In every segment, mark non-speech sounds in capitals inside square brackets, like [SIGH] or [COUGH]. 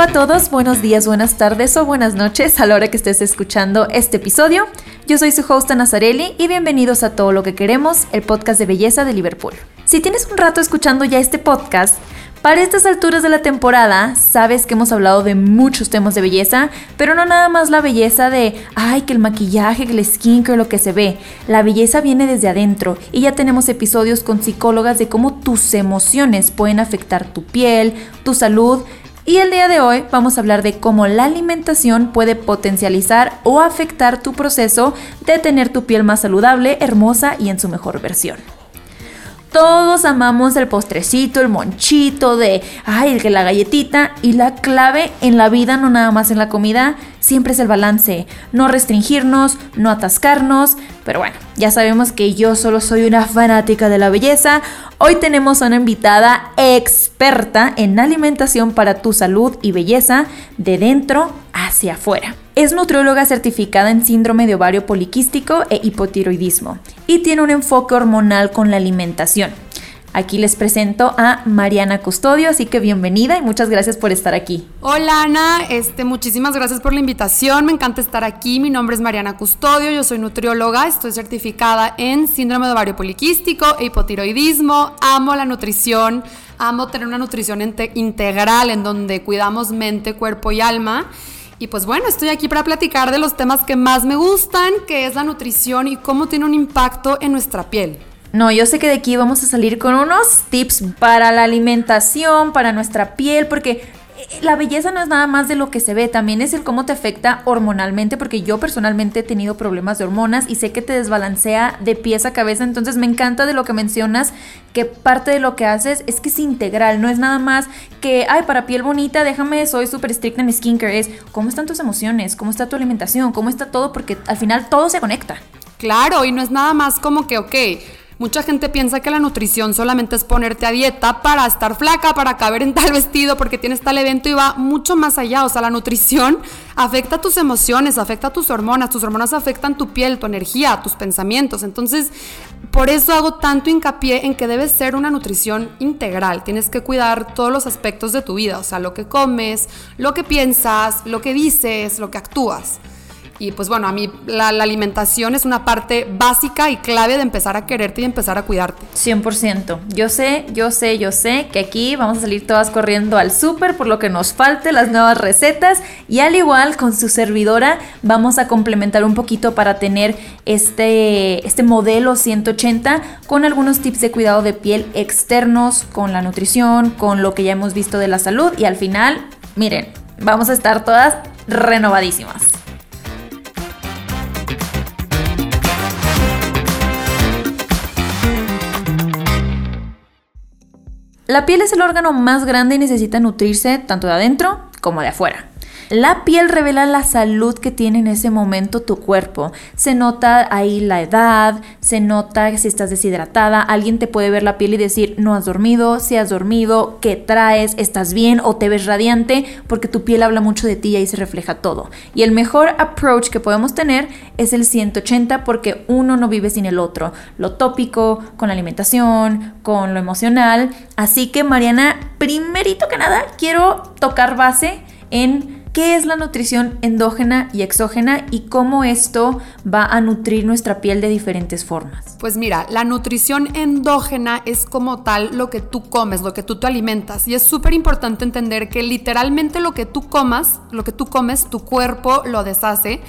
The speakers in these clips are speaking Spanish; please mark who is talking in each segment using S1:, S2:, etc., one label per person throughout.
S1: Hola a todos, buenos días, buenas tardes o buenas noches a la hora que estés escuchando este episodio. Yo soy su host Nazarelli y bienvenidos a Todo lo que queremos, el podcast de belleza de Liverpool. Si tienes un rato escuchando ya este podcast, para estas alturas de la temporada, sabes que hemos hablado de muchos temas de belleza, pero no nada más la belleza de, ay, que el maquillaje, que el skincare, lo que se ve. La belleza viene desde adentro y ya tenemos episodios con psicólogas de cómo tus emociones pueden afectar tu piel, tu salud. Y el día de hoy vamos a hablar de cómo la alimentación puede potencializar o afectar tu proceso de tener tu piel más saludable, hermosa y en su mejor versión. Todos amamos el postrecito, el monchito de, ay, el que la galletita. Y la clave en la vida, no nada más en la comida, siempre es el balance. No restringirnos, no atascarnos. Pero bueno, ya sabemos que yo solo soy una fanática de la belleza. Hoy tenemos a una invitada experta en alimentación para tu salud y belleza de dentro hacia afuera. Es nutrióloga certificada en síndrome de ovario poliquístico e hipotiroidismo y tiene un enfoque hormonal con la alimentación. Aquí les presento a Mariana Custodio, así que bienvenida y muchas gracias por estar aquí.
S2: Hola Ana, este, muchísimas gracias por la invitación, me encanta estar aquí. Mi nombre es Mariana Custodio, yo soy nutrióloga, estoy certificada en síndrome de ovario poliquístico e hipotiroidismo, amo la nutrición, amo tener una nutrición integral en donde cuidamos mente, cuerpo y alma. Y pues bueno, estoy aquí para platicar de los temas que más me gustan, que es la nutrición y cómo tiene un impacto en nuestra piel.
S1: No, yo sé que de aquí vamos a salir con unos tips para la alimentación, para nuestra piel, porque la belleza no es nada más de lo que se ve, también es el cómo te afecta hormonalmente, porque yo personalmente he tenido problemas de hormonas y sé que te desbalancea de pies a cabeza, entonces me encanta de lo que mencionas, que parte de lo que haces es que es integral, no es nada más que, ay, para piel bonita, déjame, soy súper estricta en skincare, es cómo están tus emociones, cómo está tu alimentación, cómo está todo, porque al final todo se conecta.
S2: Claro, y no es nada más como que, ok, Mucha gente piensa que la nutrición solamente es ponerte a dieta para estar flaca, para caber en tal [LAUGHS] vestido, porque tienes tal evento y va mucho más allá. O sea, la nutrición afecta tus emociones, afecta tus hormonas, tus hormonas afectan tu piel, tu energía, tus pensamientos. Entonces, por eso hago tanto hincapié en que debe ser una nutrición integral. Tienes que cuidar todos los aspectos de tu vida, o sea, lo que comes, lo que piensas, lo que dices, lo que actúas. Y pues bueno, a mí la, alimentación es una parte básica y clave de empezar a quererte y empezar a cuidarte.
S1: 100%. Yo sé, yo sé, yo sé que aquí vamos a salir todas corriendo al súper por lo que nos falte, las nuevas recetas. Y al igual con su servidora, vamos a complementar un poquito para tener este, este modelo 180 con algunos tips de cuidado de piel externos, con la nutrición, con lo que ya hemos visto de la salud. Y al final, miren, vamos a estar todas renovadísimas. La piel es el órgano más grande y necesita nutrirse tanto de adentro como de afuera. La piel revela la salud que tiene en ese momento tu cuerpo. Se nota ahí la edad, se nota si estás deshidratada, alguien te puede ver la piel y decir no has dormido, si has dormido, qué traes, estás bien o te ves radiante, porque tu piel habla mucho de ti y ahí se refleja todo. Y el mejor approach que podemos tener es el 180 porque uno no vive sin el otro. Lo tópico, con la alimentación, con lo emocional. Así que Mariana, primerito que nada, quiero tocar base en qué es la nutrición endógena y exógena y cómo esto va a nutrir nuestra piel de diferentes formas.
S2: Pues mira, la nutrición endógena es como tal lo que tú comes, lo que tú te alimentas. Y es súper importante entender que literalmente lo que tú comas, lo que tú comes, tu cuerpo lo deshace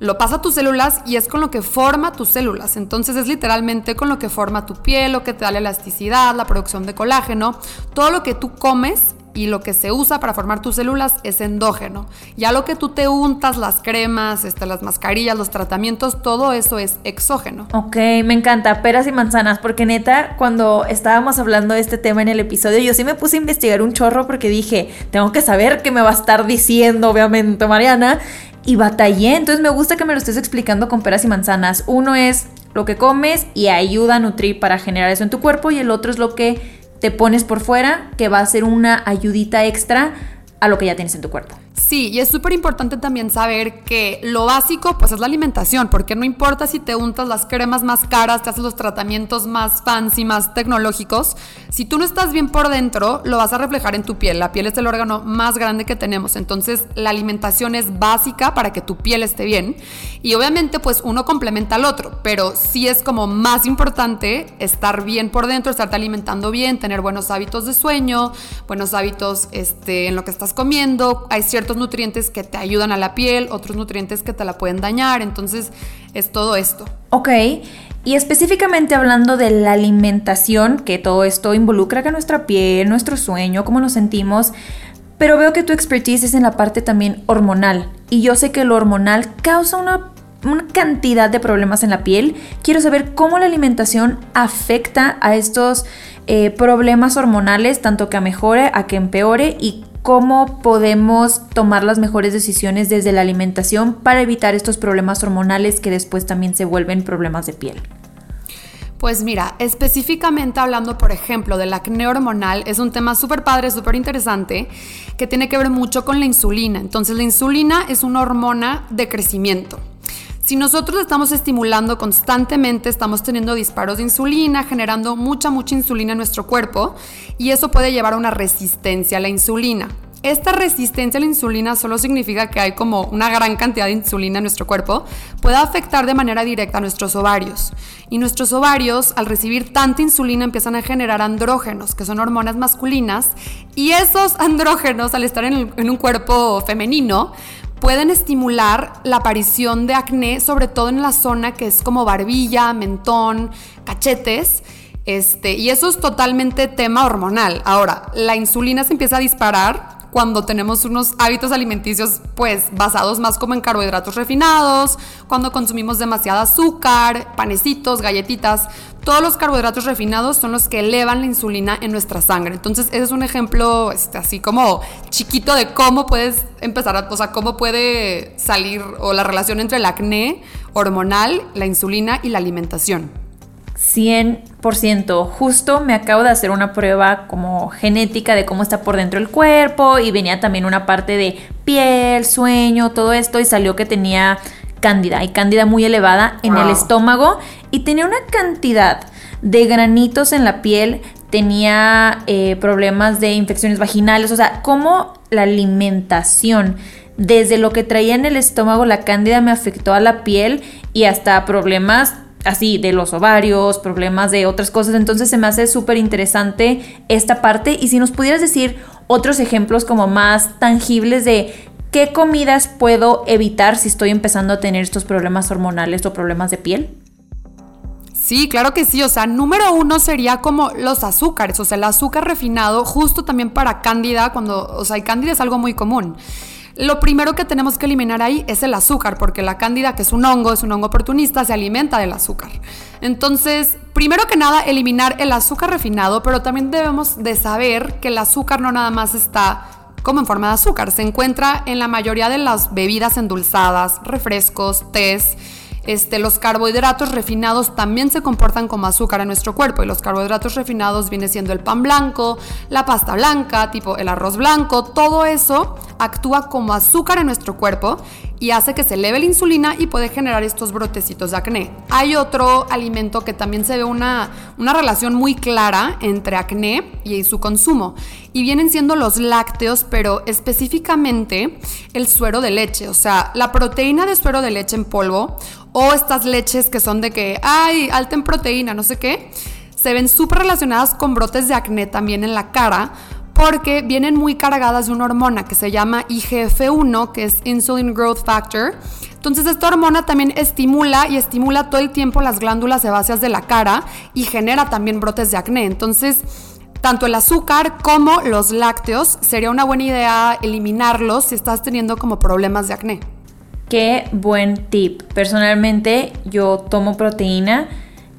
S2: lo pasa a tus células y es con lo que forma tus células. Entonces es literalmente con lo que forma tu piel, lo que te da la elasticidad, la producción de colágeno. Todo lo que tú comes y lo que se usa para formar tus células es endógeno. Ya lo que tú te untas, las cremas, este, las mascarillas, los tratamientos, todo eso es exógeno.
S1: Ok, me encanta, peras y manzanas, porque neta, cuando estábamos hablando de este tema en el episodio, yo sí me puse a investigar un chorro porque dije, tengo que saber qué me va a estar diciendo, obviamente, Mariana. Y batallé, entonces me gusta que me lo estés explicando con peras y manzanas. Uno es lo que comes y ayuda a nutrir para generar eso en tu cuerpo y el otro es lo que te pones por fuera, que va a ser una ayudita extra a lo que ya tienes en tu cuerpo.
S2: Sí, y es súper importante también saber que lo básico pues es la alimentación, porque no importa si te untas las cremas más caras, te haces los tratamientos más fancy, más tecnológicos, si tú no estás bien por dentro, lo vas a reflejar en tu piel. La piel es el órgano más grande que tenemos, entonces la alimentación es básica para que tu piel esté bien. Y obviamente pues uno complementa al otro, pero sí es como más importante estar bien por dentro, estarte alimentando bien, tener buenos hábitos de sueño, buenos hábitos este, en lo que estás comiendo, hay ciertos nutrientes que te ayudan a la piel, otros nutrientes que te la pueden dañar, entonces es todo esto.
S1: Ok, y específicamente hablando de la alimentación, que todo esto involucra que nuestra piel, nuestro sueño, cómo nos sentimos, pero veo que tu expertise es en la parte también hormonal, y yo sé que lo hormonal causa una cantidad de problemas en la piel. Quiero saber cómo la alimentación afecta a estos eh, problemas hormonales, tanto que a mejore, a que empeore y cómo podemos tomar las mejores decisiones desde la alimentación para evitar estos problemas hormonales que después también se vuelven problemas de piel.
S2: Pues mira, específicamente hablando, por ejemplo, del acné hormonal, es un tema súper padre, súper interesante, que tiene que ver mucho con la insulina. Entonces, la insulina es una hormona de crecimiento. Si nosotros estamos estimulando constantemente, estamos teniendo disparos de insulina, generando mucha, mucha insulina en nuestro cuerpo y eso puede llevar a una resistencia a la insulina. Esta resistencia a la insulina solo significa que hay como una gran cantidad de insulina en nuestro cuerpo, puede afectar de manera directa a nuestros ovarios. Y nuestros ovarios, al recibir tanta insulina, empiezan a generar andrógenos, que son hormonas masculinas, y esos andrógenos, al estar en, un cuerpo femenino, pueden estimular la aparición de acné, sobre todo en la zona que es como barbilla, mentón, cachetes. Este, y eso es totalmente tema hormonal. Ahora, la insulina se empieza a disparar cuando tenemos unos hábitos alimenticios pues basados más como en carbohidratos refinados, cuando consumimos demasiado azúcar, panecitos, galletitas, todos los carbohidratos refinados son los que elevan la insulina en nuestra sangre. Entonces, ese es un ejemplo este, así como chiquito de cómo puedes empezar a, o sea, cómo puede salir o la relación entre el acné hormonal, la insulina y la alimentación.
S1: 100%. Justo me acabo de hacer una prueba como genética de cómo está por dentro el cuerpo y venía también una parte de piel, sueño, todo esto y salió que tenía cándida y cándida muy elevada en el estómago y tenía una cantidad de granitos en la piel, tenía eh, problemas de infecciones vaginales, o sea, como la alimentación desde lo que traía en el estómago la cándida me afectó a la piel y hasta problemas así de los ovarios, problemas de otras cosas. Entonces se me hace súper interesante esta parte. Y si nos pudieras decir otros ejemplos como más tangibles de qué comidas puedo evitar si estoy empezando a tener estos problemas hormonales o problemas de piel.
S2: Sí, claro que sí. O sea, número uno sería como los azúcares. O sea, el azúcar refinado, justo también para cándida, cuando, o sea, cándida es algo muy común. Lo primero que tenemos que eliminar ahí es el azúcar, porque la cándida, que es un hongo, es un hongo oportunista, se alimenta del azúcar. Entonces, primero que nada, eliminar el azúcar refinado, pero también debemos de saber que el azúcar no nada más está como en forma de azúcar, se encuentra en la mayoría de las bebidas endulzadas, refrescos, tés este, los carbohidratos refinados también se comportan como azúcar en nuestro cuerpo y los carbohidratos refinados viene siendo el pan blanco, la pasta blanca, tipo el arroz blanco, todo eso actúa como azúcar en nuestro cuerpo y hace que se eleve la insulina y puede generar estos brotecitos de acné. Hay otro alimento que también se ve una, una relación muy clara entre acné y su consumo y vienen siendo los lácteos, pero específicamente el suero de leche, o sea, la proteína de suero de leche en polvo o estas leches que son de que, ay, alta en proteína, no sé qué, se ven súper relacionadas con brotes de acné también en la cara porque vienen muy cargadas de una hormona que se llama IGF-1, que es Insulin Growth Factor. Entonces esta hormona también estimula y estimula todo el tiempo las glándulas sebáceas de la cara y genera también brotes de acné. Entonces, tanto el azúcar como los lácteos sería una buena idea eliminarlos si estás teniendo como problemas de acné.
S1: Qué buen tip. Personalmente yo tomo proteína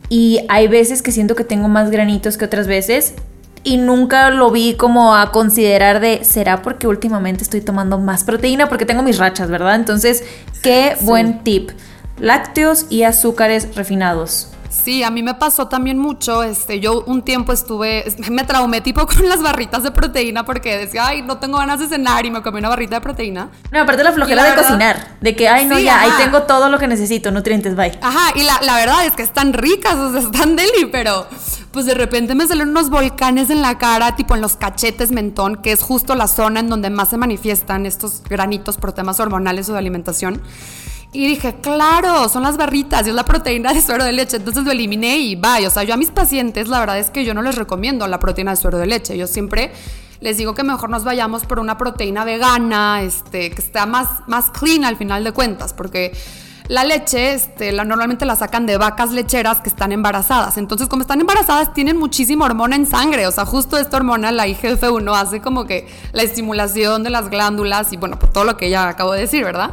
S1: y hay veces que siento que tengo más granitos que otras veces y nunca lo vi como a considerar de, ¿será porque últimamente estoy tomando más proteína? Porque tengo mis rachas, ¿verdad? Entonces, qué buen tip. Lácteos y azúcares refinados.
S2: Sí, a mí me pasó también mucho, este, yo un tiempo estuve, [LAUGHS] me traumé tipo con las barritas de proteína porque decía, ay, no tengo ganas de cenar y me comí una barrita de proteína.
S1: No, aparte la flojera de cocinar, de que, ay, no, ya, ahí tengo todo lo que necesito, nutrientes, bye.
S2: Ajá, y la, la verdad es que están ricas, o sea, están deli, pero pues de repente me salen unos volcanes en la cara, tipo en los cachetes mentón, que es justo la zona en donde más se manifiestan estos granitos por temas hormonales o de alimentación. Y dije, claro, son las barritas y es la proteína de suero de leche. Entonces lo eliminé y vaya. O sea, yo a mis pacientes, la verdad es que yo no les recomiendo la proteína de suero de leche. Yo siempre les digo que mejor nos vayamos por una proteína vegana, este, que está más, más clean al final de cuentas, porque la leche, este, la, normalmente la sacan de vacas lecheras que están embarazadas. Entonces, como están embarazadas, tienen muchísima hormona en sangre. O sea, justo esta hormona, la IGF-1, hace como que la estimulación de las glándulas y bueno, por todo lo que ya acabo de decir, ¿verdad?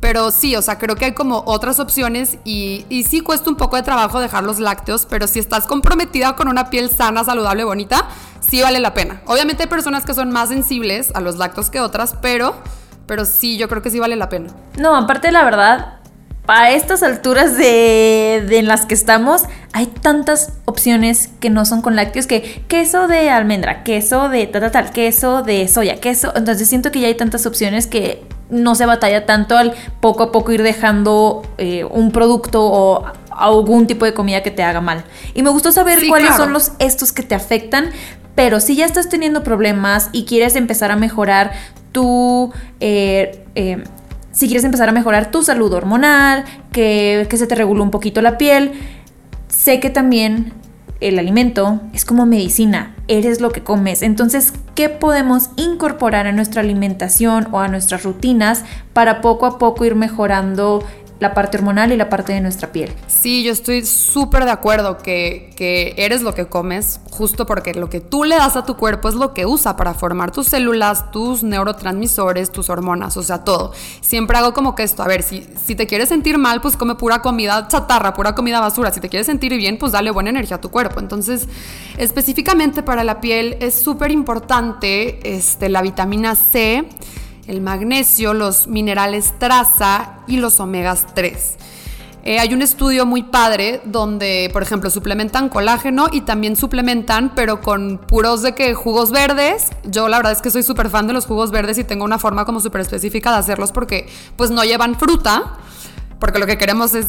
S2: Pero sí, o sea, creo que hay como otras opciones y, sí cuesta un poco de trabajo dejar los lácteos, pero si estás comprometida con una piel sana, saludable, bonita, sí vale la pena. Obviamente hay personas que son más sensibles a los lácteos que otras, pero, pero sí, yo creo que sí vale la pena.
S1: No, aparte la verdad, a estas alturas de, de, en las que estamos, hay tantas opciones que no son con lácteos que queso de almendra, queso de tal, tal, tal, queso de soya, queso. Entonces siento que ya hay tantas opciones que no se batalla tanto al poco a poco ir dejando eh, un producto o algún tipo de comida que te haga mal. Y me gustó saber cuáles son los estos que te afectan, pero si ya estás teniendo problemas y quieres empezar a mejorar tu... Eh, eh, si quieres empezar a mejorar tu salud hormonal, que, que se te regule un poquito la piel, sé que también el alimento es como medicina, eres lo que comes. Entonces, ¿qué podemos incorporar a nuestra alimentación o a nuestras rutinas para poco a poco ir mejorando la parte hormonal y la parte de nuestra piel.
S2: Sí, yo estoy súper de acuerdo que, que, eres lo que comes, justo porque lo que tú le das a tu cuerpo es lo que usa para formar tus células, tus neurotransmisores, tus hormonas, o sea, todo. Siempre hago como que esto, a ver, si, si te quieres sentir mal, pues come pura comida chatarra, pura comida basura. Si te quieres sentir bien, pues dale buena energía a tu cuerpo. Entonces, específicamente para la piel es súper importante este, la vitamina C el magnesio, los minerales traza y los omegas 3. Eh, hay un estudio muy padre donde, por ejemplo, suplementan colágeno y también suplementan, pero con puros de que jugos verdes. Yo la verdad es que soy súper fan de los jugos verdes y tengo una forma como súper específica de hacerlos porque pues no llevan fruta, porque lo que queremos es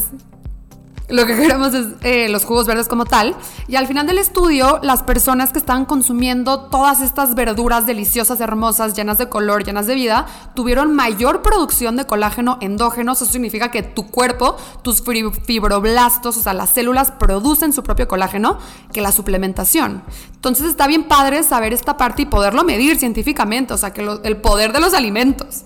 S2: lo que queremos es eh, los jugos verdes como tal. Y al final del estudio, las personas que estaban consumiendo todas estas verduras deliciosas, hermosas, llenas de color, llenas de vida, tuvieron mayor producción de colágeno endógenos. Eso significa que tu cuerpo, tus fibroblastos, o sea, las células producen su propio colágeno que la suplementación. Entonces está bien padre saber esta parte y poderlo medir científicamente, o sea, que el poder de los alimentos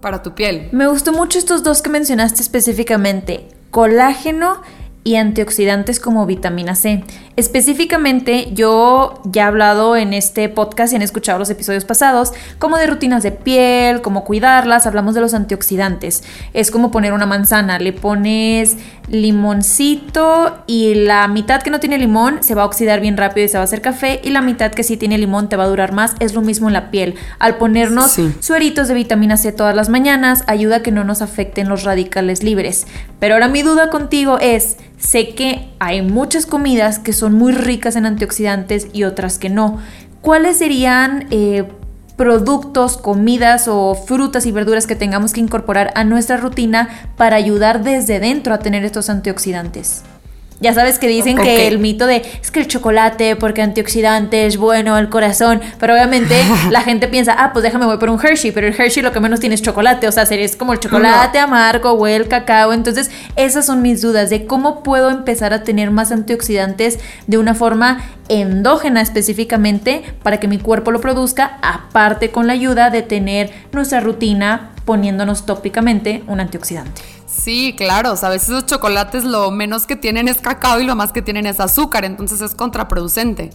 S2: para tu piel.
S1: Me gustó mucho estos dos que mencionaste específicamente, colágeno y antioxidantes como vitamina C. Específicamente, yo ya he hablado en este podcast y han escuchado los episodios pasados, como de rutinas de piel, cómo cuidarlas, hablamos de los antioxidantes. Es como poner una manzana, le pones limoncito y la mitad que no tiene limón se va a oxidar bien rápido y se va a hacer café y la mitad que sí tiene limón te va a durar más. Es lo mismo en la piel. Al ponernos sueritos de vitamina C todas las mañanas, ayuda a que no nos afecten los radicales libres. Pero ahora mi duda contigo es, Sé que hay muchas comidas que son muy ricas en antioxidantes y otras que no. ¿Cuáles serían eh, productos, comidas o frutas y verduras que tengamos que incorporar a nuestra rutina para ayudar desde dentro a tener estos antioxidantes? Ya sabes que dicen que el mito de es que el chocolate porque antioxidante es bueno al corazón, pero obviamente [LAUGHS] la gente piensa, ah, pues déjame voy por un Hershey, pero el Hershey lo que menos tiene es chocolate, o sea, es como el chocolate amargo o el cacao. Entonces, esas son mis dudas de cómo puedo empezar a tener más antioxidantes de una forma endógena específicamente para que mi cuerpo lo produzca, aparte con la ayuda de tener nuestra rutina poniéndonos tópicamente un antioxidante.
S2: Sí, claro, a veces esos chocolates lo menos que tienen es cacao y lo más que tienen es azúcar, entonces es contraproducente.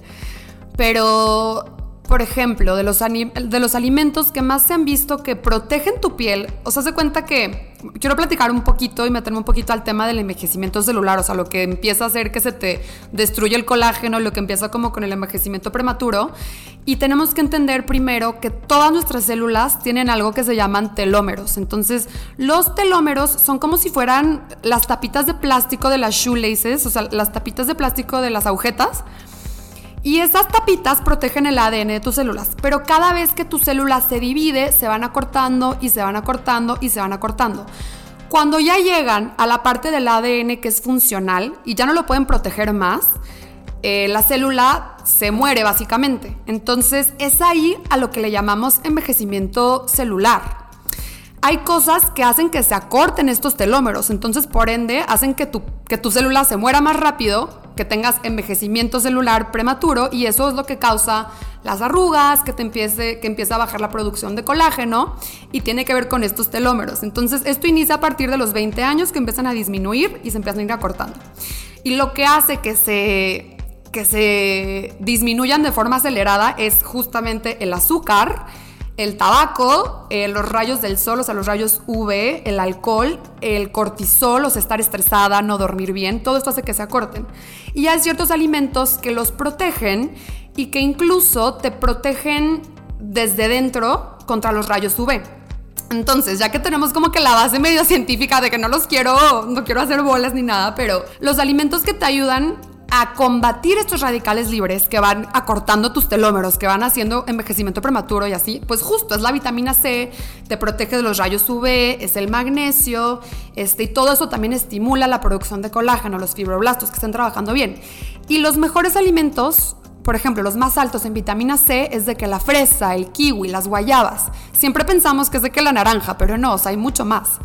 S2: Pero por ejemplo, de los, de los alimentos que más se han visto que protegen tu piel, o sea, se cuenta que quiero platicar un poquito y meterme un poquito al tema del envejecimiento celular, o sea, lo que empieza a hacer que se te destruye el colágeno, lo que empieza como con el envejecimiento prematuro. Y tenemos que entender primero que todas nuestras células tienen algo que se llaman telómeros. Entonces, los telómeros son como si fueran las tapitas de plástico de las shoelaces, o sea, las tapitas de plástico de las agujetas y esas tapitas protegen el ADN de tus células, pero cada vez que tu célula se divide, se van acortando y se van acortando y se van acortando. Cuando ya llegan a la parte del ADN que es funcional y ya no lo pueden proteger más, eh, la célula se muere básicamente. Entonces es ahí a lo que le llamamos envejecimiento celular. Hay cosas que hacen que se acorten estos telómeros, entonces por ende hacen que tu, que tu célula se muera más rápido que tengas envejecimiento celular prematuro y eso es lo que causa las arrugas, que te empiece, que empieza a bajar la producción de colágeno y tiene que ver con estos telómeros. Entonces, esto inicia a partir de los 20 años que empiezan a disminuir y se empiezan a ir acortando. Y lo que hace que se, que se disminuyan de forma acelerada es justamente el azúcar el tabaco, eh, los rayos del sol, o sea, los rayos UV, el alcohol, el cortisol, o sea, estar estresada, no dormir bien, todo esto hace que se acorten. Y hay ciertos alimentos que los protegen y que incluso te protegen desde dentro contra los rayos UV. Entonces, ya que tenemos como que la base medio científica de que no los quiero, no quiero hacer bolas ni nada, pero los alimentos que te ayudan a combatir estos radicales libres que van acortando tus telómeros, que van haciendo envejecimiento prematuro y así, pues justo es la vitamina C, te protege de los rayos UV, es el magnesio, este, y todo eso también estimula la producción de colágeno, los fibroblastos que estén trabajando bien. Y los mejores alimentos por ejemplo, los más altos en vitamina C es de que la fresa, el kiwi, las guayabas. Siempre pensamos que es de que la naranja, pero no, o sea, hay mucho más.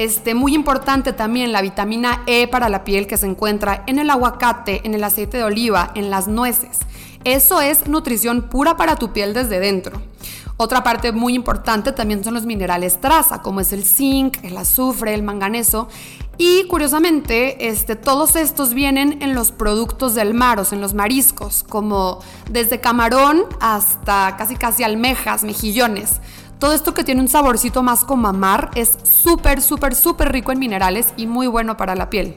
S2: Este, muy importante también la vitamina E para la piel que se encuentra en el aguacate, en el aceite de oliva, en las nueces. Eso es nutrición pura para tu piel desde dentro. Otra parte muy importante también son los minerales traza, como es el zinc, el azufre, el manganeso. Y curiosamente, este, todos estos vienen en los productos del mar, o en los mariscos, como desde camarón hasta casi casi almejas, mejillones. Todo esto que tiene un saborcito más como a mar es súper, súper, súper rico en minerales y muy bueno para la piel.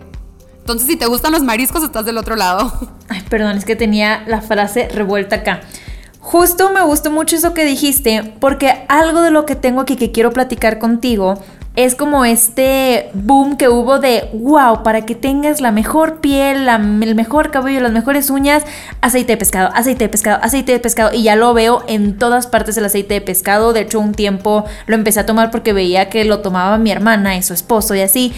S2: Entonces, si te gustan los mariscos, estás del otro lado. [LAUGHS]
S1: Ay, perdón, es que tenía la frase revuelta acá. Justo me gustó mucho eso que dijiste, porque algo de lo que tengo aquí que quiero platicar contigo es como este boom que hubo de, wow, para que tengas la mejor piel, el mejor cabello, las mejores uñas, aceite de pescado, aceite de pescado, aceite de pescado. Y ya lo veo en todas partes el aceite de pescado. De hecho, un tiempo lo empecé a tomar porque veía que lo tomaba mi hermana y su esposo y así.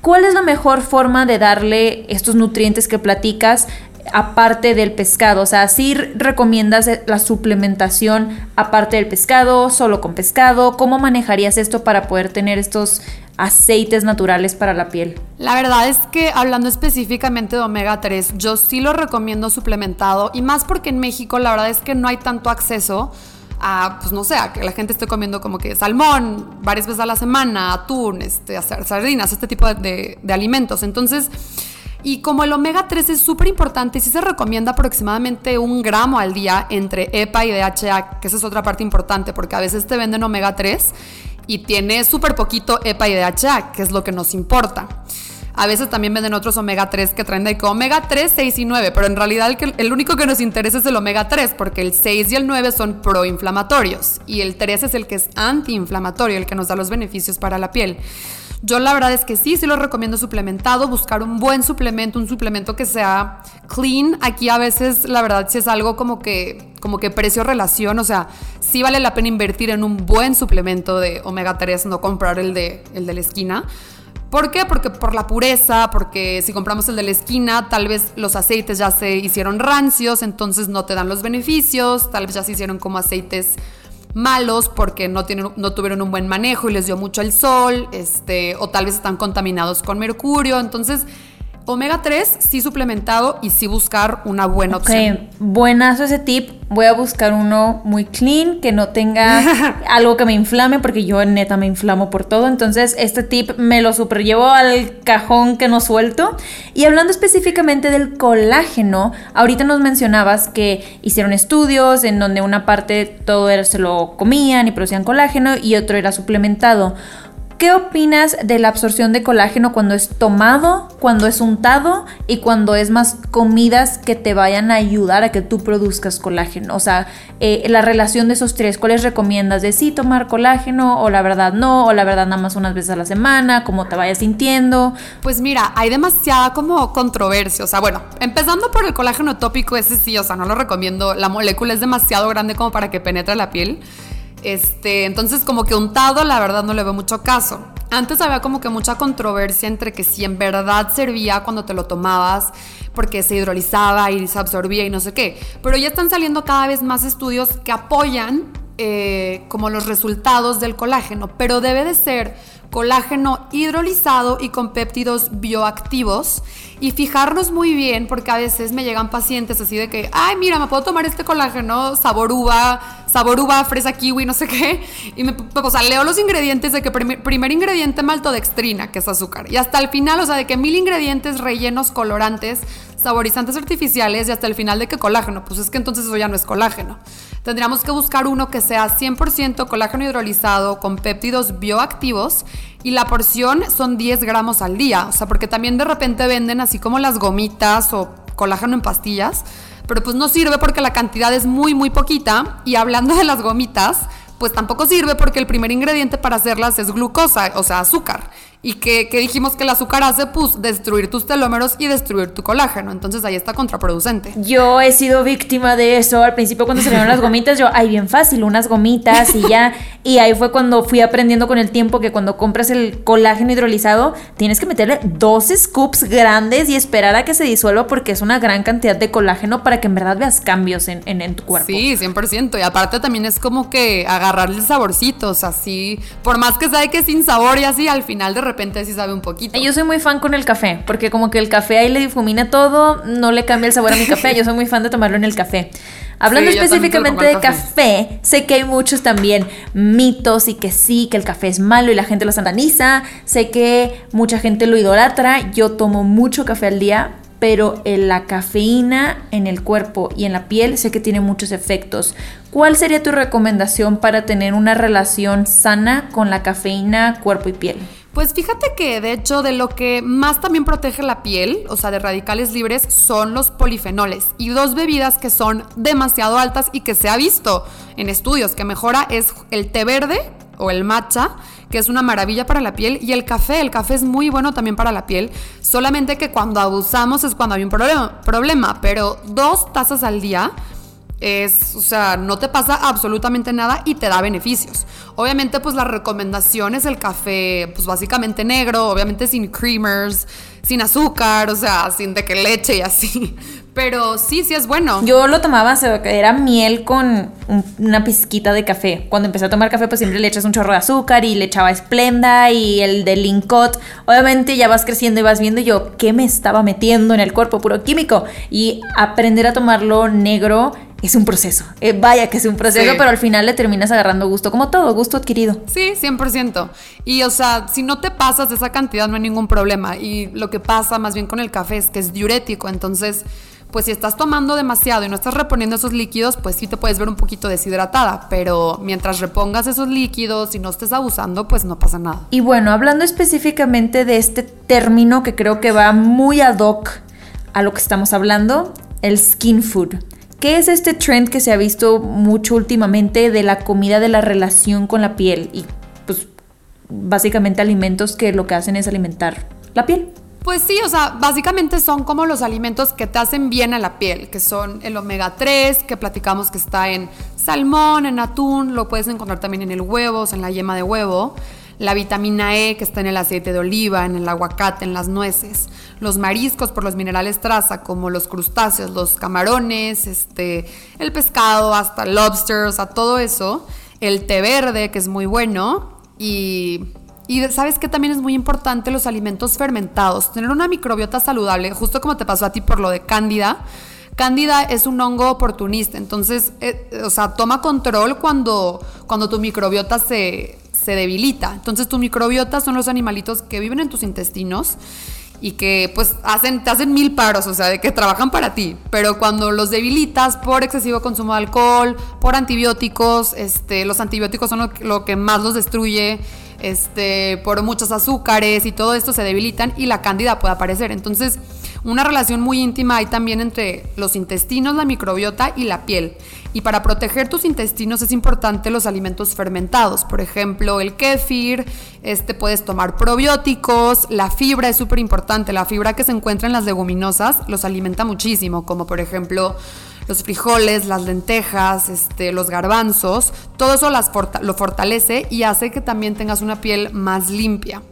S1: ¿Cuál es la mejor forma de darle estos nutrientes que platicas aparte del pescado? O sea, si recomiendas la suplementación aparte del pescado, solo con pescado? ¿Cómo manejarías esto para poder tener estos aceites naturales para la piel?
S2: La verdad es que hablando específicamente de omega 3, yo sí lo recomiendo suplementado y más porque en México la verdad es que no hay tanto acceso a, pues no sé, a que la gente esté comiendo como que salmón varias veces a la semana, atún, este, sardinas, este tipo de alimentos. Entonces, y como el omega 3 es súper importante, sí se recomienda aproximadamente un gramo al día entre EPA y DHA, que esa es otra parte importante, porque a veces te venden omega 3 y tiene súper poquito EPA y DHA, que es lo que nos importa. A veces también venden otros omega 3 que traen de omega 3, 6 y 9, pero en realidad el, el único que nos interesa es el omega 3, porque el 6 y el 9 son proinflamatorios y el 3 es el que es antiinflamatorio, el que nos da los beneficios para la piel. Yo la verdad es que sí, sí lo recomiendo suplementado, buscar un buen suplemento, un suplemento que sea clean. Aquí a veces la verdad sí es algo como que, como que precio-relación, o sea, sí vale la pena invertir en un buen suplemento de omega 3, no comprar el de, el de la esquina. ¿Por qué? Porque por la pureza, porque si compramos el de la esquina, tal vez los aceites ya se hicieron rancios, entonces no te dan los beneficios, tal vez ya se hicieron como aceites malos porque no, tuvieron un buen manejo y les dio mucho el sol, este, o tal vez están contaminados con mercurio. Entonces, Omega 3 sí suplementado y sí buscar una buena opción.
S1: Ok, buenazo ese tip. Voy a buscar uno muy clean, que no tenga [LAUGHS] algo que me inflame, porque yo neta me inflamo por todo. Entonces, este tip me lo super llevo al cajón que no suelto. Y hablando específicamente del colágeno, ahorita nos mencionabas que hicieron estudios en donde una parte todo era, se lo comían y producían colágeno y otro era suplementado. ¿Qué opinas de la absorción de colágeno cuando es tomado, cuando es untado y cuando es más comidas que te vayan a ayudar a que tú produzcas colágeno? O sea, eh, la relación de esos tres, ¿cuáles recomiendas? ¿De sí tomar colágeno o la verdad no? ¿O la verdad nada más unas veces a la semana? ¿Cómo te vayas sintiendo?
S2: Pues mira, hay demasiada como controversia. O sea, bueno, empezando por el colágeno tópico, ese sí, o sea, no lo recomiendo. La molécula es demasiado grande como para que penetre la piel. Este, entonces como que untado la verdad no le veo mucho caso. Antes había como que mucha controversia entre que si en verdad servía cuando te lo tomabas porque se hidrolizaba y se absorbía y no sé qué. Pero ya están saliendo cada vez más estudios que apoyan eh, como los resultados del colágeno, pero debe de ser colágeno hidrolizado y con péptidos bioactivos y fijarnos muy bien porque a veces me llegan pacientes así de que, ay, mira, me puedo tomar este colágeno sabor uva, sabor uva, fresa kiwi, no sé qué. Y me, o sea, leo los ingredientes de que primer, primer ingrediente maltodextrina, que es azúcar. Y hasta el final, o sea, de que mil ingredientes rellenos, colorantes, saborizantes artificiales y hasta el final de que colágeno. Pues es que entonces eso ya no es colágeno. Tendríamos que buscar uno que sea 100% colágeno hidrolizado con péptidos bioactivos y la porción son 10 gramos al día. O sea, porque también de repente venden así como las gomitas o colágeno en pastillas, pero pues no sirve porque la cantidad es muy, muy poquita. Y hablando de las gomitas, pues tampoco sirve porque el primer ingrediente para hacerlas es glucosa, o sea, azúcar. Y que, dijimos que el azúcar hace, pues, destruir tus telómeros y destruir tu colágeno. Entonces ahí está contraproducente.
S1: Yo he sido víctima de eso. Al principio cuando salieron las gomitas, yo, ay, bien fácil, unas gomitas y ya. Y ahí fue cuando fui aprendiendo con el tiempo que cuando compras el colágeno hidrolizado, tienes que meterle dos scoops grandes y esperar a que se disuelva porque es una gran cantidad de colágeno para que en verdad veas cambios en, en, tu cuerpo.
S2: Sí, 100%. Y aparte también es como que agarrarle saborcitos, así. Por más que sabe que sin sabor y así, al final de repente sí sabe un poquito.
S1: Yo soy muy fan con el café, porque como que el café ahí le difumina todo, no le cambia el sabor a mi café. Yo soy muy fan de tomarlo en el café. Hablando específicamente de café. sé que hay muchos también mitos y que sí, que el café es malo y la gente lo sataniza. Sé que mucha gente lo idolatra. Yo tomo mucho café al día, pero la cafeína en el cuerpo y en la piel sé que tiene muchos efectos. ¿Cuál sería tu recomendación para tener una relación sana con la cafeína, cuerpo y piel?
S2: Pues fíjate que de hecho de lo que más también protege la piel, o sea, de radicales libres, son los polifenoles. Y dos bebidas que son demasiado altas y que se ha visto en estudios que mejora es el té verde o el matcha, que es una maravilla para la piel, y el café. El café es muy bueno también para la piel, solamente que cuando abusamos es cuando hay un problema, problema pero dos tazas al día es, o sea, no te pasa absolutamente nada y te da beneficios. Obviamente, pues la recomendación es el café, pues básicamente negro, obviamente sin creamers, sin azúcar, o sea, sin de que leche y así. [LAUGHS] Pero sí, sí es bueno.
S1: Yo lo tomaba, era miel con una pizquita de café. Cuando empecé a tomar café, pues siempre le echas un chorro de azúcar y le echaba esplenda y el de Lincot. Obviamente ya vas creciendo y vas viendo yo qué me estaba metiendo en el cuerpo, puro químico. Y aprender a tomarlo negro es un proceso. Eh, vaya que es un proceso, pero al final le terminas agarrando gusto, como todo, gusto adquirido.
S2: Sí, 100%. Y o sea, si no te pasas de esa cantidad no hay ningún problema. Y lo que pasa más bien con el café es que es diurético, entonces pues si estás tomando demasiado y no estás reponiendo esos líquidos, pues sí te puedes ver un poquito deshidratada, pero mientras repongas esos líquidos y no estés abusando, pues no pasa nada.
S1: Y bueno, hablando específicamente de este término que creo que va muy ad hoc a lo que estamos hablando, el skin food. ¿Qué es este trend que se ha visto mucho últimamente de la comida de la relación con la piel? Y pues básicamente alimentos que lo que hacen es alimentar la piel.
S2: Pues sí, o sea, básicamente son como los alimentos que te hacen bien a la piel, que son el omega 3, que platicamos que está en salmón, en atún, lo puedes encontrar también en el huevo, en la yema de huevo, la vitamina E, que está en el aceite de oliva, en el aguacate, en las nueces, los mariscos por los minerales traza, como los crustáceos, los camarones, este, el pescado, hasta el lobster, o sea, todo eso, el té verde, que es muy bueno, y Y sabes que también es muy importante los alimentos fermentados, tener una microbiota saludable, justo como te pasó a ti por lo de cándida. Cándida es un hongo oportunista, entonces, eh, o sea, toma control cuando, cuando tu microbiota se, se debilita. Entonces, tu microbiota son los animalitos que viven en tus intestinos y que pues hacen, te hacen mil paros, o sea, de que trabajan para ti. Pero cuando los debilitas por excesivo consumo de alcohol, por antibióticos, este, los antibióticos son lo, lo que más los destruye, este, por muchos azúcares y todo esto se debilitan y la cándida puede aparecer. Entonces, una relación muy íntima hay también entre los intestinos, la microbiota y la piel. Y para proteger tus intestinos es importante los alimentos fermentados. Por ejemplo, el kéfir, este puedes tomar probióticos, la fibra es súper importante. La fibra que se encuentra en las leguminosas los alimenta muchísimo, como por ejemplo los frijoles, las lentejas, este, los garbanzos, todo eso lo fortalece y hace que también tengas una piel más limpia.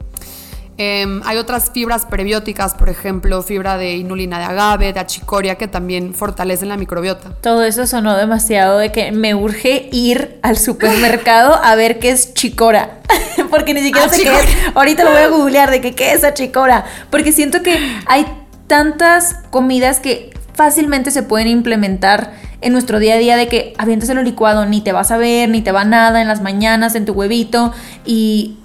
S2: Em, hay otras fibras prebióticas, por ejemplo, fibra de inulina de agave, de achicoria, que también fortalecen la microbiota.
S1: Todo eso sonó demasiado de que me urge ir al supermercado a ver qué es chicora. [LAUGHS] Porque ni siquiera sé qué es. Ahorita lo voy a googlear de que qué es achicora. Porque siento que hay tantas comidas que fácilmente se pueden implementar en nuestro día a día de que avientes el licuado, ni te vas a ver, ni te va nada en las mañanas, en tu huevito y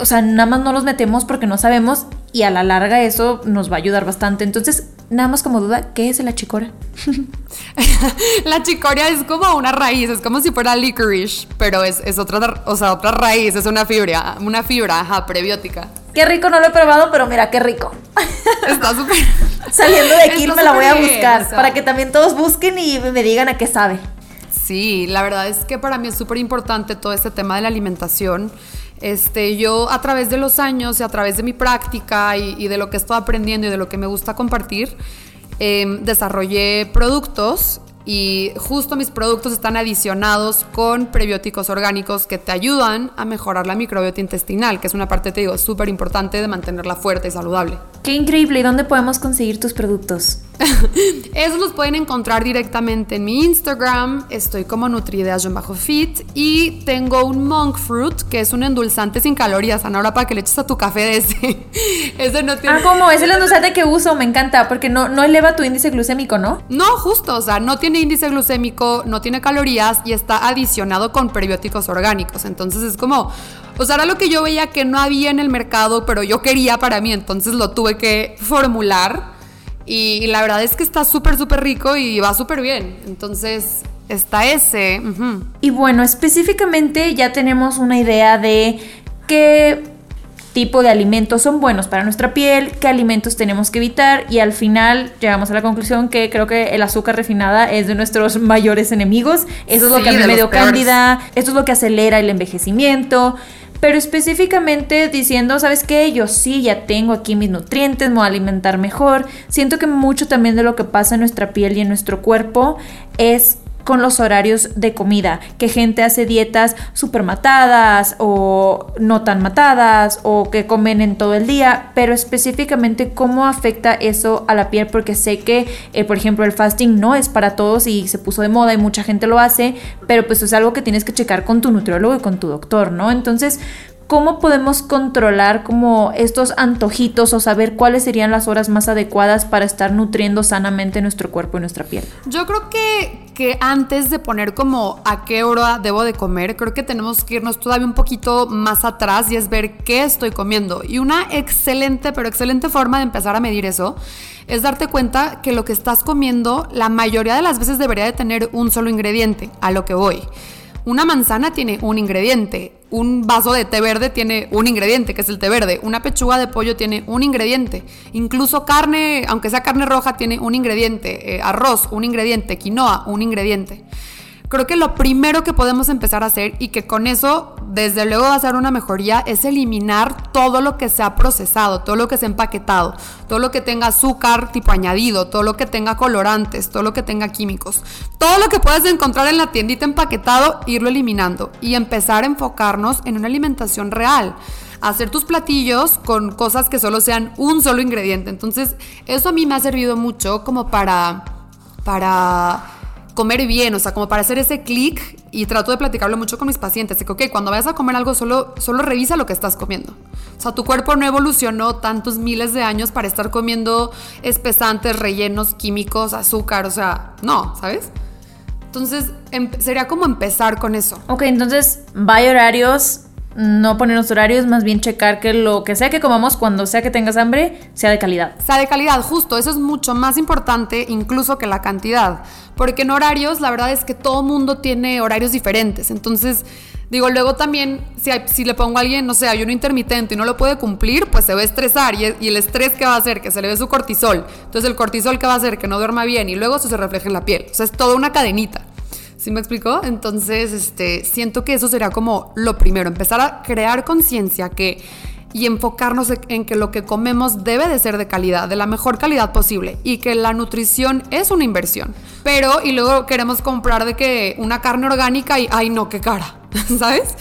S1: o sea, nada más no los metemos porque no sabemos y a la larga eso nos va a ayudar bastante. Entonces, nada más como duda, ¿qué es [LAUGHS] la chicora?
S2: la chicoria es como una raíz, es como si fuera licorice, pero es, otra, o sea, otra raíz, es una fibra, una fibra, ajá, prebiótica.
S1: Qué rico, no lo he probado, pero mira, qué rico.
S2: Está [LAUGHS] súper.
S1: Saliendo de aquí me la voy a buscar, para que también todos busquen y me digan a qué sabe.
S2: Sí, la verdad es que para mí es súper importante todo este tema de la alimentación. Este, yo a través de los años y a través de mi práctica y, de lo que estoy aprendiendo y de lo que me gusta compartir, em, desarrollé productos y justo mis productos están adicionados con prebióticos orgánicos que te ayudan a mejorar la microbiota intestinal, que es una parte, te digo, súper importante de mantenerla fuerte y saludable.
S1: Qué increíble. ¿Y dónde podemos conseguir tus productos? [LAUGHS]
S2: Esos los pueden encontrar directamente en mi Instagram. Estoy como bajo fit y tengo un monk fruit que es un endulzante sin calorías. Ahora para que le eches a tu café de ese. [LAUGHS]
S1: ese no tiene. Ah, ¿cómo? Es el endulzante que uso. Me encanta porque no, no eleva tu índice glucémico, ¿no?
S2: No, justo. O sea, no tiene índice glucémico, no tiene calorías y está adicionado con prebióticos orgánicos. Entonces es como. O sea, era lo que yo veía que no había en el mercado, pero yo quería para mí. Entonces lo tuve que formular y, la verdad es que está súper, súper rico y va súper bien. Entonces, está ese.
S1: Y bueno, específicamente ya tenemos una idea de qué tipo de alimentos son buenos para nuestra piel, qué alimentos tenemos que evitar y al final llegamos a la conclusión que creo que el azúcar refinada es de nuestros [LAUGHS] mayores enemigos. Eso es lo que a mí me dio cándida, esto es lo que acelera el envejecimiento pero específicamente diciendo, ¿sabes qué? Yo sí, ya tengo aquí mis nutrientes, me voy a alimentar mejor. Siento que mucho también de lo que pasa en nuestra piel y en nuestro cuerpo es con los horarios de comida, que gente hace dietas súper matadas o no tan matadas o que comen en todo el día, pero específicamente cómo afecta eso a la piel, porque sé que, eh, por ejemplo, el fasting no es para todos y se puso de moda y mucha gente lo hace, pero pues es algo que tienes que checar con tu nutriólogo y con tu doctor, ¿no? Entonces, ¿Cómo podemos controlar como estos antojitos o saber cuáles serían las horas más adecuadas para estar nutriendo sanamente nuestro cuerpo y nuestra piel?
S2: Yo creo que, que antes de poner como a qué hora debo de comer, creo que tenemos que irnos todavía un poquito más atrás y es ver qué estoy comiendo. Y una excelente, pero excelente forma de empezar a medir eso es darte cuenta que lo que estás comiendo la mayoría de las veces debería de tener un solo ingrediente, a lo que voy. Una manzana tiene un ingrediente, un vaso de té verde tiene un ingrediente, que es el té verde, una pechuga de pollo tiene un ingrediente, incluso carne, aunque sea carne roja, tiene un ingrediente, eh, arroz, un ingrediente, quinoa, un ingrediente. Creo que lo primero que podemos empezar a hacer y que con eso desde luego va a ser una mejoría es eliminar todo lo que se ha procesado, todo lo que se ha empaquetado, todo lo que tenga azúcar tipo añadido, todo lo que tenga colorantes, todo lo que tenga químicos, todo lo que puedes encontrar en la tiendita empaquetado, irlo eliminando y empezar a enfocarnos en una alimentación real hacer tus platillos con cosas que solo sean un solo ingrediente. Entonces, eso a mí me ha servido mucho como para para comer bien, o sea, como para hacer ese clic y trato de platicarlo mucho con mis pacientes, de que, ok, cuando vayas a comer algo, solo, solo revisa lo que estás comiendo. O sea, tu cuerpo no evolucionó tantos miles de años para estar comiendo espesantes, rellenos, químicos, azúcar, o sea, no, ¿sabes? Entonces, em, sería como empezar con eso.
S1: Ok, entonces, vaya horarios, no ponernos horarios, más bien checar que lo que sea que comamos cuando sea que tengas hambre sea de calidad.
S2: Sea de calidad, justo, eso es mucho más importante incluso que la cantidad, porque en horarios la verdad es que todo mundo tiene horarios diferentes, entonces digo, luego también si, le pongo a alguien, no sé, ayuno intermitente y no lo puede cumplir, pues se va a estresar y, y el estrés que va a hacer que se le ve su cortisol, entonces el cortisol que va a hacer que no duerma bien y luego eso se refleja en la piel, o sea, es toda una cadenita. ¿Sí me explicó? Entonces, este, siento que eso sería como lo primero, empezar a crear conciencia que y enfocarnos en que lo que comemos debe de ser de calidad, de la mejor calidad posible y que la nutrición es una inversión. Pero y luego queremos comprar de que una carne orgánica y ay no, qué cara, [LAUGHS] ¿sabes?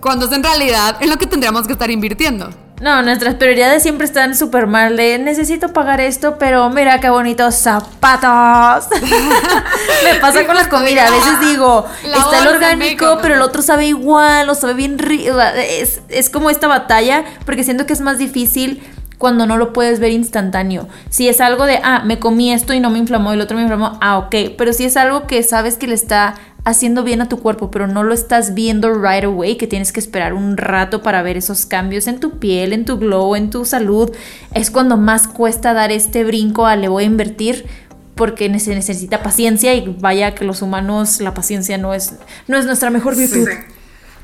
S2: Cuando es en realidad en lo que tendríamos que estar invirtiendo.
S1: No, nuestras prioridades siempre están súper mal de necesito pagar esto, pero mira qué bonitos zapatos. [LAUGHS] Me pasa con la comida, a veces digo, está el orgánico, pero el otro sabe igual, o sabe bien rico. Es, es como esta batalla, porque siento que es más difícil cuando no lo puedes ver instantáneo. Si es algo de, ah, me comí esto y no me inflamó, y el otro me inflamó, ah, ok. Pero si es algo que sabes que le está haciendo bien a tu cuerpo, pero no lo estás viendo right away, que tienes que esperar un rato para ver esos cambios en tu piel, en tu glow, en tu salud, es cuando más cuesta dar este brinco a le voy a invertir porque se necesita paciencia y vaya que los humanos la paciencia no es, no es nuestra mejor virtud.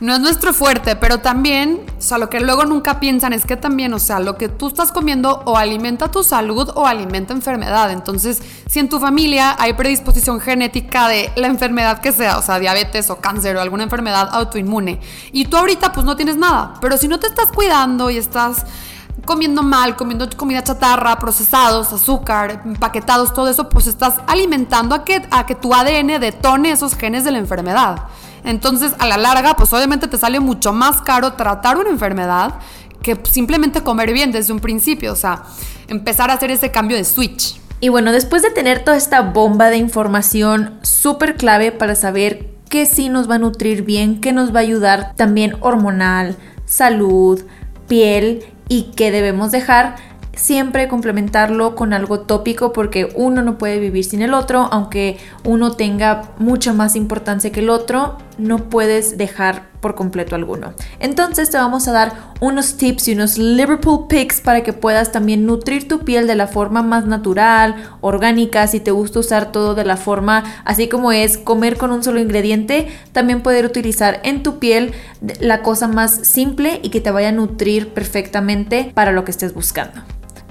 S2: No es nuestro fuerte, pero también, o sea, lo que luego nunca piensan es que también, o sea, lo que tú estás comiendo o alimenta tu salud o alimenta enfermedad. Entonces, si en tu familia hay predisposición genética de la enfermedad que sea, o sea, diabetes o cáncer o alguna enfermedad autoinmune, y tú ahorita pues no tienes nada, pero si no te estás cuidando y estás comiendo mal, comiendo comida chatarra, procesados, azúcar, empaquetados, todo eso, pues estás alimentando a que, a que tu ADN detone esos genes de la enfermedad. Entonces, a la larga, pues obviamente te sale mucho más caro tratar una enfermedad que simplemente comer bien desde un principio, o sea, empezar a hacer ese cambio de switch.
S1: Y bueno, después de tener toda esta bomba de información súper clave para saber qué sí nos va a nutrir bien, qué nos va a ayudar también hormonal, salud, piel y qué debemos dejar, siempre complementarlo con algo tópico porque uno no puede vivir sin el otro, aunque uno tenga mucha más importancia que el otro, no puedes dejar por completo alguno. Entonces te vamos a dar unos tips y unos Liverpool picks para que puedas también nutrir tu piel de la forma más natural, orgánica, si te gusta usar todo de la forma así como es comer con un solo ingrediente, también poder utilizar en tu piel la cosa más simple y que te vaya a nutrir perfectamente para lo que estés buscando.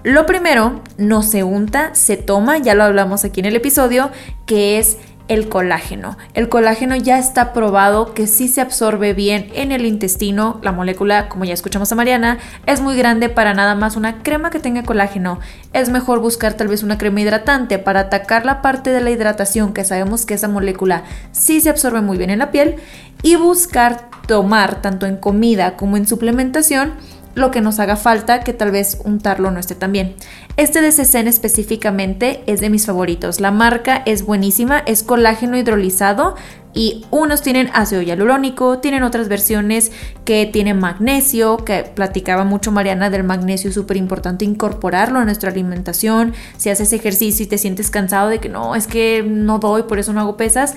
S1: Lo primero, no se unta, se toma, ya lo hablamos aquí en el episodio, que es el colágeno. El colágeno ya está probado que sí se absorbe bien en el intestino. La molécula, como ya escuchamos a Mariana, es muy grande para nada más una crema que tenga colágeno. Es mejor buscar tal vez una crema hidratante para atacar la parte de la hidratación que sabemos que esa molécula sí se absorbe muy bien en la piel y buscar tomar tanto en comida como en suplementación lo que nos haga falta, que tal vez untarlo no esté tan bien. Este de Cesen específicamente es de mis favoritos. La marca es buenísima, es colágeno hidrolizado y unos tienen ácido hialurónico, tienen otras versiones que tienen magnesio, que platicaba mucho Mariana del magnesio, súper importante incorporarlo a nuestra alimentación. Si haces ejercicio y te sientes cansado de que no, es que no doy, por eso no hago pesas,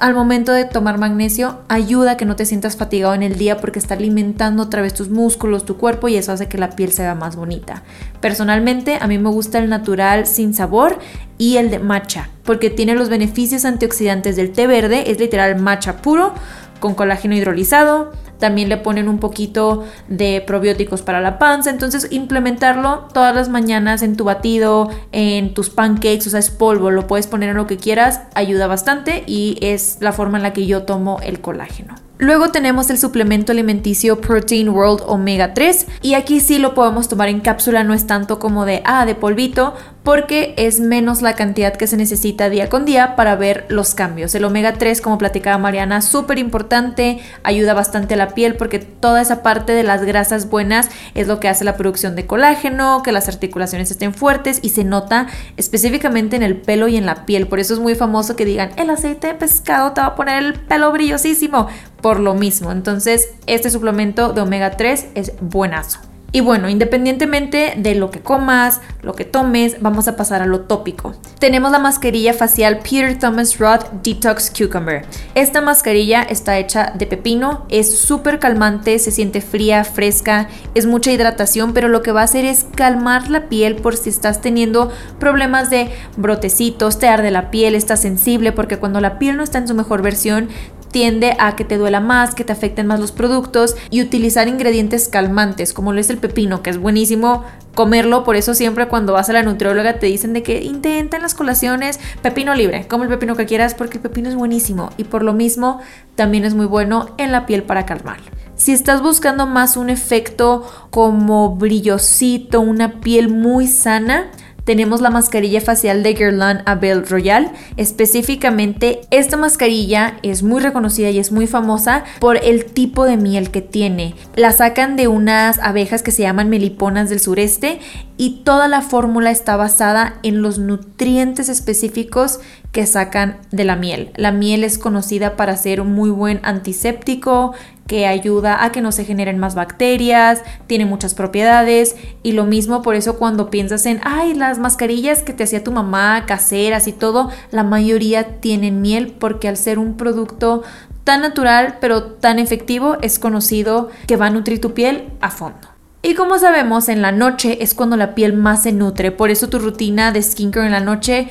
S1: al momento de tomar magnesio ayuda a que no te sientas fatigado en el día porque está alimentando otra vez tus músculos, tu cuerpo y eso hace que la piel se vea más bonita. Personalmente a mí me gusta el natural sin sabor y el de matcha porque tiene los beneficios antioxidantes del té verde, es literal matcha puro con colágeno hidrolizado, también le ponen un poquito de probióticos para la panza, entonces implementarlo todas las mañanas en tu batido, en tus pancakes, o sea, es polvo, lo puedes poner en lo que quieras, ayuda bastante y es la forma en la que yo tomo el colágeno. Luego tenemos el suplemento alimenticio Protein World Omega 3 y aquí sí lo podemos tomar en cápsula, no es tanto como de, ah, de polvito, porque es menos la cantidad que se necesita día con día para ver los cambios. El omega 3, como platicaba Mariana, súper importante, ayuda bastante a la piel porque toda esa parte de las grasas buenas es lo que hace la producción de colágeno, que las articulaciones estén fuertes y se nota específicamente en el pelo y en la piel. Por eso es muy famoso que digan, el aceite de pescado te va a poner el pelo brillosísimo. Por lo mismo, entonces este suplemento de omega 3 es buenazo. Y bueno, independientemente de lo que comas, lo que tomes, vamos a pasar a lo tópico. Tenemos la mascarilla facial Peter Thomas Roth Detox Cucumber. Esta mascarilla está hecha de pepino, es súper calmante, se siente fría, fresca, es mucha hidratación, pero lo que va a hacer es calmar la piel por si estás teniendo problemas de brotecitos, te arde la piel, estás sensible, porque cuando la piel no está en su mejor versión, tiende a que te duela más, que te afecten más los productos y utilizar ingredientes calmantes, como lo es el pepino, que es buenísimo comerlo, por eso siempre cuando vas a la nutrióloga te dicen de que intenta en las colaciones pepino libre, come el pepino que quieras porque el pepino es buenísimo y por lo mismo también es muy bueno en la piel para calmar. Si estás buscando más un efecto como brillosito, una piel muy sana, tenemos la mascarilla facial de Guerlain Abel Royal. Específicamente, esta mascarilla es muy reconocida y es muy famosa por el tipo de miel que tiene. La sacan de unas abejas que se llaman meliponas del sureste y toda la fórmula está basada en los nutrientes específicos que sacan de la miel. La miel es conocida para ser un muy buen antiséptico, que ayuda a que no se generen más bacterias, tiene muchas propiedades y lo mismo por eso cuando piensas en, ay, las mascarillas que te hacía tu mamá, caseras y todo, la mayoría tienen miel porque al ser un producto tan natural pero tan efectivo es conocido que va a nutrir tu piel a fondo. Y como sabemos, en la noche es cuando la piel más se nutre, por eso tu rutina de skincare en la noche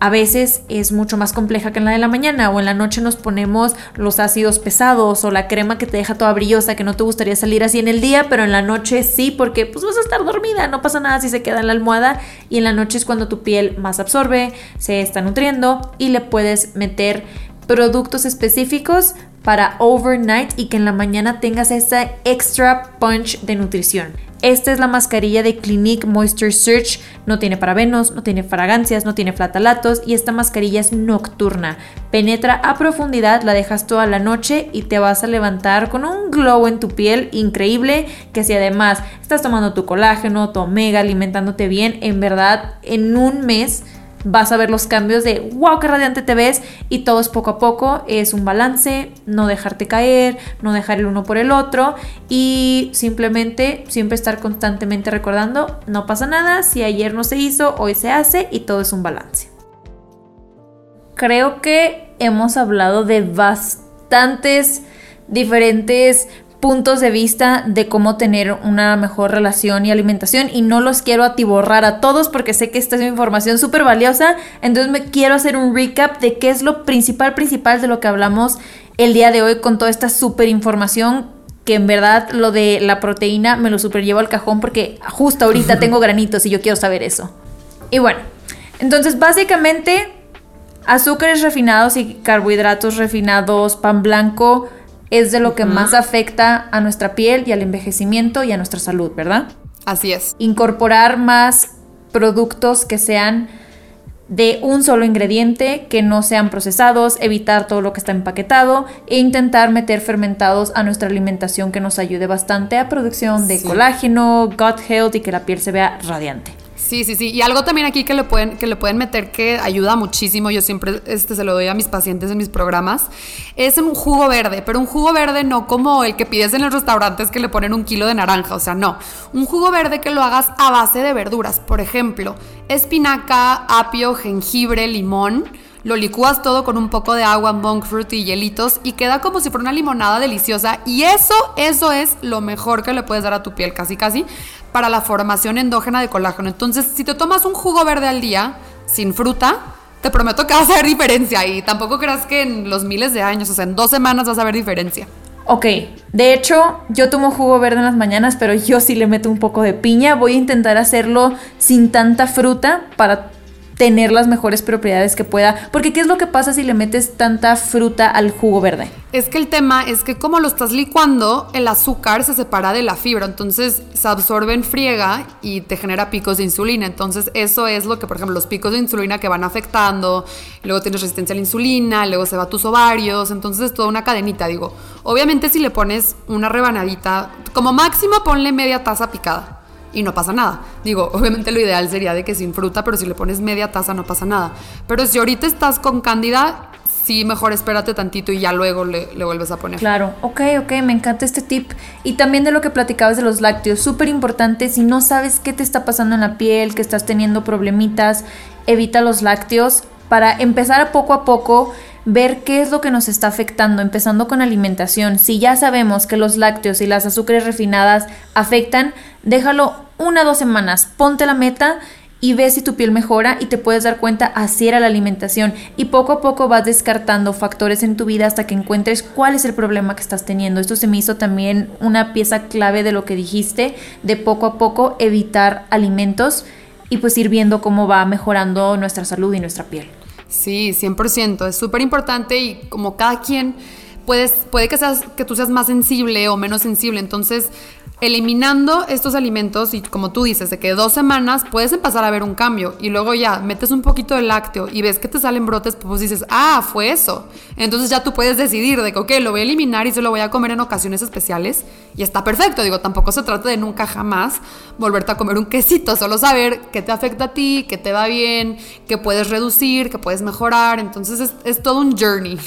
S1: a veces es mucho más compleja que en la de la mañana o en la noche nos ponemos los ácidos pesados o la crema que te deja toda brillosa que no te gustaría salir así en el día, pero en la noche sí porque pues vas a estar dormida, no pasa nada si se queda en la almohada y en la noche es cuando tu piel más absorbe, se está nutriendo y le puedes meter productos específicos para overnight y que en la mañana tengas esa extra punch de nutrición. Esta es la mascarilla de Clinique Moisture Search. No tiene parabenos, no tiene fragancias, no tiene flatalatos y esta mascarilla es nocturna. Penetra a profundidad, la dejas toda la noche y te vas a levantar con un glow en tu piel increíble. Que si además estás tomando tu colágeno, tu omega, alimentándote bien, en verdad en un mes vas a ver los cambios de wow, qué radiante te ves y todo es poco a poco, es un balance, no dejarte caer, no dejar el uno por el otro y simplemente siempre estar constantemente recordando, no pasa nada, si ayer no se hizo, hoy se hace y todo es un balance. Creo que hemos hablado de bastantes diferentes puntos de vista de cómo tener una mejor relación y alimentación y no los quiero atiborrar a todos porque sé que esta es información súper valiosa, entonces me quiero hacer un recap de qué es lo principal principal de lo que hablamos el día de hoy con toda esta súper información que en verdad lo de la proteína me lo super llevo al cajón porque justo ahorita [LAUGHS] tengo granitos y yo quiero saber eso. Y bueno, entonces básicamente azúcares refinados y carbohidratos refinados, pan blanco, es de lo que más afecta a nuestra piel y al envejecimiento y a nuestra salud, ¿verdad?
S2: Así es.
S1: Incorporar más productos que sean de un solo ingrediente, que no sean procesados, evitar todo lo que está empaquetado e intentar meter fermentados a nuestra alimentación que nos ayude bastante a producción de colágeno, gut health y que la piel se vea radiante.
S2: Sí, sí, sí. Y algo también aquí que le pueden, que le pueden meter que ayuda muchísimo, yo siempre este, se lo doy a mis pacientes en mis programas, es un jugo verde, pero un jugo verde no como el que pides en los restaurantes que le ponen un kilo de naranja, o sea, no. Un jugo verde que lo hagas a base de verduras, por ejemplo, espinaca, apio, jengibre, limón. Lo licúas todo con un poco de agua, monk fruit y hielitos y queda como si fuera una limonada deliciosa. Y eso, eso es lo mejor que le puedes dar a tu piel, casi casi para la formación endógena de colágeno. Entonces, si te tomas un jugo verde al día, sin fruta, te prometo que [LAUGHS] vas a ver diferencia y tampoco creas que en los miles de años, o sea, en dos semanas vas a ver diferencia.
S1: Ok, de hecho, yo tomo jugo verde en las mañanas, pero yo sí le meto un poco de piña. Voy a intentar hacerlo sin tanta fruta para tener las mejores propiedades que pueda. Porque ¿qué es lo que pasa si le metes tanta fruta al jugo verde?
S2: Es que el tema es que como lo estás licuando, el azúcar se separa de la fibra, entonces se absorbe en friega y te genera picos de insulina. Entonces eso es lo que, por ejemplo, los picos de insulina que van afectando, luego tienes resistencia a la insulina, luego se va a tus ovarios, entonces es toda una cadenita, digo. Obviamente si le pones una rebanadita, como máximo ponle media taza picada y no pasa nada. Digo, [LAUGHS] obviamente lo ideal sería de que sin fruta, pero si le pones media taza no pasa nada. Pero si ahorita estás con cándida, sí, mejor espérate tantito y ya luego le, vuelves a poner.
S1: Claro, ok, ok, me encanta este tip. Y también de lo que platicabas de los lácteos, súper importante, si no sabes qué te está pasando en la piel, que estás teniendo problemitas, evita los lácteos para empezar poco a poco ver qué es lo que nos está afectando, empezando con alimentación. Si ya sabemos que los lácteos y las azúcares refinadas afectan, déjalo una o dos semanas, ponte la meta y ve si tu piel mejora y te puedes dar cuenta así era la alimentación y poco a poco vas descartando factores en tu vida hasta que encuentres cuál es el problema que estás teniendo. Esto se me hizo también una pieza clave de lo que dijiste, de poco a poco evitar alimentos y pues ir viendo cómo va mejorando nuestra salud y nuestra piel.
S2: Sí, 100%. Es súper importante y como cada quien puedes, puede que, seas, que tú seas más sensible o menos sensible. Entonces, eliminando estos alimentos y como tú dices, de que dos semanas puedes empezar a ver un cambio y luego ya metes un poquito de lácteo y ves que te salen brotes, pues dices, ah, fue eso. Entonces ya tú puedes decidir de que, ok, lo voy a eliminar y se lo voy a comer en ocasiones especiales y está perfecto. Digo, tampoco se trata de nunca jamás volverte a comer un quesito, solo saber qué te afecta a ti, qué te va bien, qué puedes reducir, qué puedes mejorar. Entonces es, es todo un journey.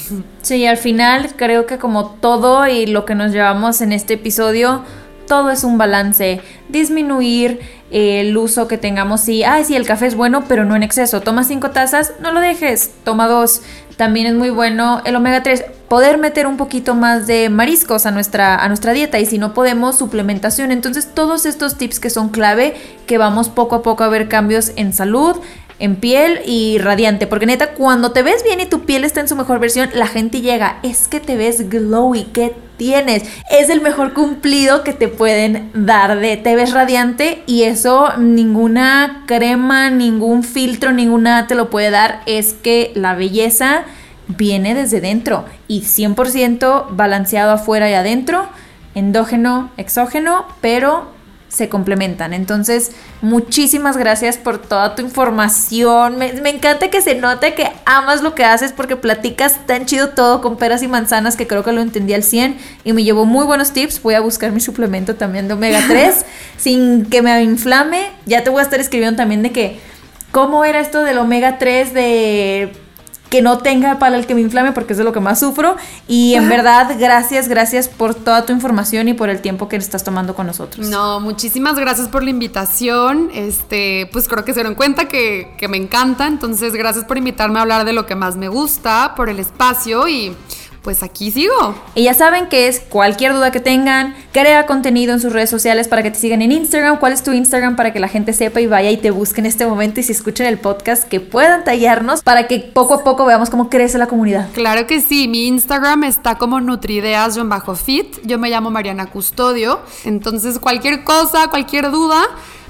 S1: Sí, al final creo que como todo y lo que nos llevamos en este episodio, todo es un balance. Disminuir el uso que tengamos. Si, ah, sí, el café es bueno, pero no en exceso. Toma cinco tazas, no lo dejes. Toma dos. También es muy bueno el omega 3. Poder meter un poquito más de mariscos a nuestra, a nuestra dieta. Y si no podemos, suplementación. Entonces, todos estos tips que son clave, que vamos poco a poco a ver cambios en salud, en piel y radiante. Porque neta, cuando te ves bien y tu piel está en su mejor versión, la gente llega. Es que te ves glowy, ¿qué tienes? Es el mejor cumplido que te pueden dar de te ves radiante y eso ninguna crema, ningún filtro, ninguna te lo puede dar. Es que la belleza viene desde dentro y 100% balanceado afuera y adentro, endógeno, exógeno, pero se complementan. Entonces, muchísimas gracias por toda tu información. Me, encanta que se note que amas lo que haces porque platicas tan chido todo con peras y manzanas que creo que lo entendí al 100 y me llevó muy buenos tips. Voy a buscar mi suplemento también de omega 3 [LAUGHS] sin que me inflame. Ya te voy a estar escribiendo también de que cómo era esto del omega 3 de que no tenga para el que me inflame porque es de lo que más sufro. Y en [LAUGHS] verdad, gracias, gracias por toda tu información y por el tiempo que estás tomando con nosotros.
S2: No, muchísimas gracias por la invitación. Este, pues creo que se dieron cuenta que, que me encanta. Entonces, gracias por invitarme a hablar de lo que más me gusta, por el espacio y pues aquí sigo.
S1: Y ya saben que es cualquier duda que tengan, crea contenido en sus redes sociales para que te sigan en Instagram. ¿Cuál es tu Instagram para que la gente sepa y vaya y te busque en este momento y si escuchen el podcast que puedan tallarnos para que poco a poco veamos cómo crece la comunidad?
S2: Claro que sí, mi Instagram está como nutrideas-fit. Yo me llamo Mariana Custodio. Entonces cualquier cosa, cualquier duda,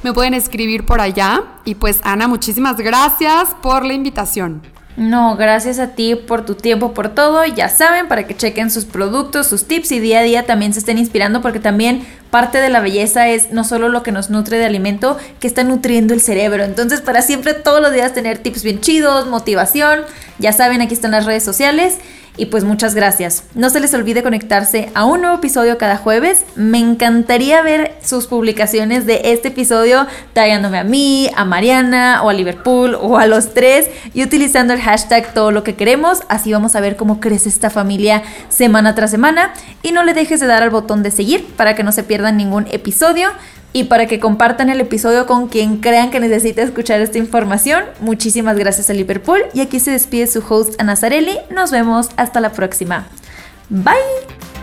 S2: me pueden escribir por allá. Y pues Ana, muchísimas gracias por la invitación.
S1: No, gracias a ti por tu tiempo, por todo. Ya saben, para que chequen sus productos, sus tips y día a día también se estén inspirando porque también parte de la belleza es no solo lo que nos nutre de alimento, que está nutriendo el cerebro. Entonces, para siempre todos los días tener tips bien chidos, motivación. Ya saben, aquí están las redes sociales. Y pues muchas gracias. No se les olvide conectarse a un nuevo episodio cada jueves. Me encantaría ver sus publicaciones de este episodio tallándome a mí, a Mariana o a Liverpool o a los tres y utilizando el hashtag todo lo que queremos. Así vamos a ver cómo crece esta familia semana tras semana. Y no le dejes de dar al botón de seguir para que no se pierdan ningún episodio y para que compartan el episodio con quien crean que necesita escuchar esta información. Muchísimas gracias a Liverpool y aquí se despide su host Ana Zarelli. Nos vemos hasta la próxima. Bye.